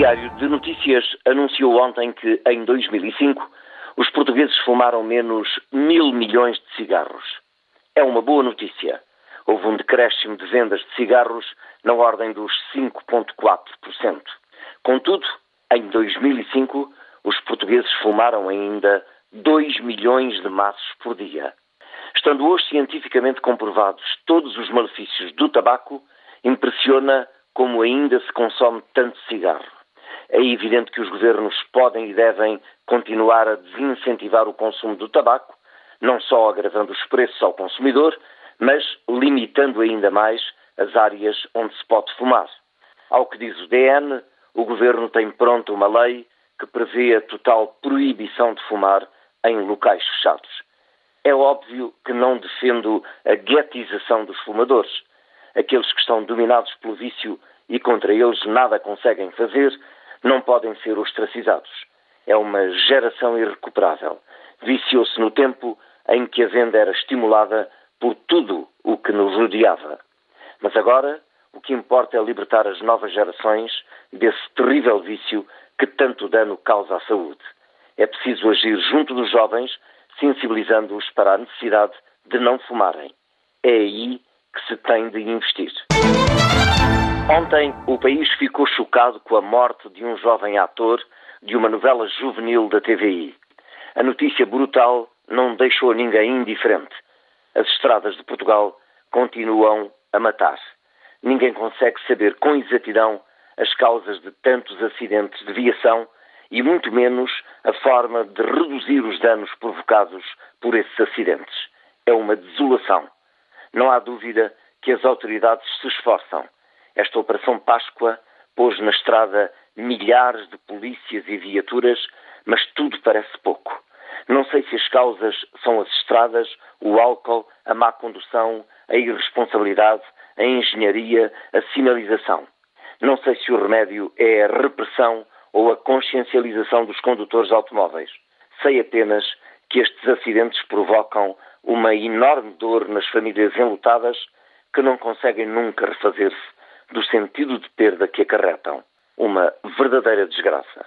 de Notícias anunciou ontem que, em 2005, os portugueses fumaram menos mil milhões de cigarros. É uma boa notícia. Houve um decréscimo de vendas de cigarros na ordem dos 5,4%. Contudo, em 2005, os portugueses fumaram ainda 2 milhões de maços por dia. Estando hoje cientificamente comprovados todos os malefícios do tabaco, impressiona como ainda se consome tanto cigarro. É evidente que os governos podem e devem continuar a desincentivar o consumo do tabaco, não só agravando os preços ao consumidor, mas limitando ainda mais as áreas onde se pode fumar. Ao que diz o DN, o governo tem pronto uma lei que prevê a total proibição de fumar em locais fechados. É óbvio que não defendo a guetização dos fumadores. Aqueles que estão dominados pelo vício e contra eles nada conseguem fazer, não podem ser ostracizados. É uma geração irrecuperável. Viciou-se no tempo em que a venda era estimulada por tudo o que nos rodeava. Mas agora, o que importa é libertar as novas gerações desse terrível vício que tanto dano causa à saúde. É preciso agir junto dos jovens sensibilizando-os para a necessidade de não fumarem. É aí que se tem de investir. Ontem, o país ficou chocado com a morte de um jovem ator de uma novela juvenil da TVI. A notícia brutal não deixou ninguém indiferente. As estradas de Portugal continuam a matar. Ninguém consegue saber com exatidão as causas de tantos acidentes de viação e muito menos a forma de reduzir os danos provocados por esses acidentes. É uma desolação. Não há dúvida que as autoridades se esforçam. Esta Operação Páscoa pôs na estrada milhares de polícias e viaturas, mas tudo parece pouco. Não sei se as causas são as estradas, o álcool, a má condução, a irresponsabilidade, a engenharia, a sinalização. Não sei se o remédio é a repressão ou a consciencialização dos condutores de automóveis. Sei apenas que estes acidentes provocam uma enorme dor nas famílias enlutadas que não conseguem nunca refazer-se do sentido de perda que acarretam. Uma verdadeira desgraça.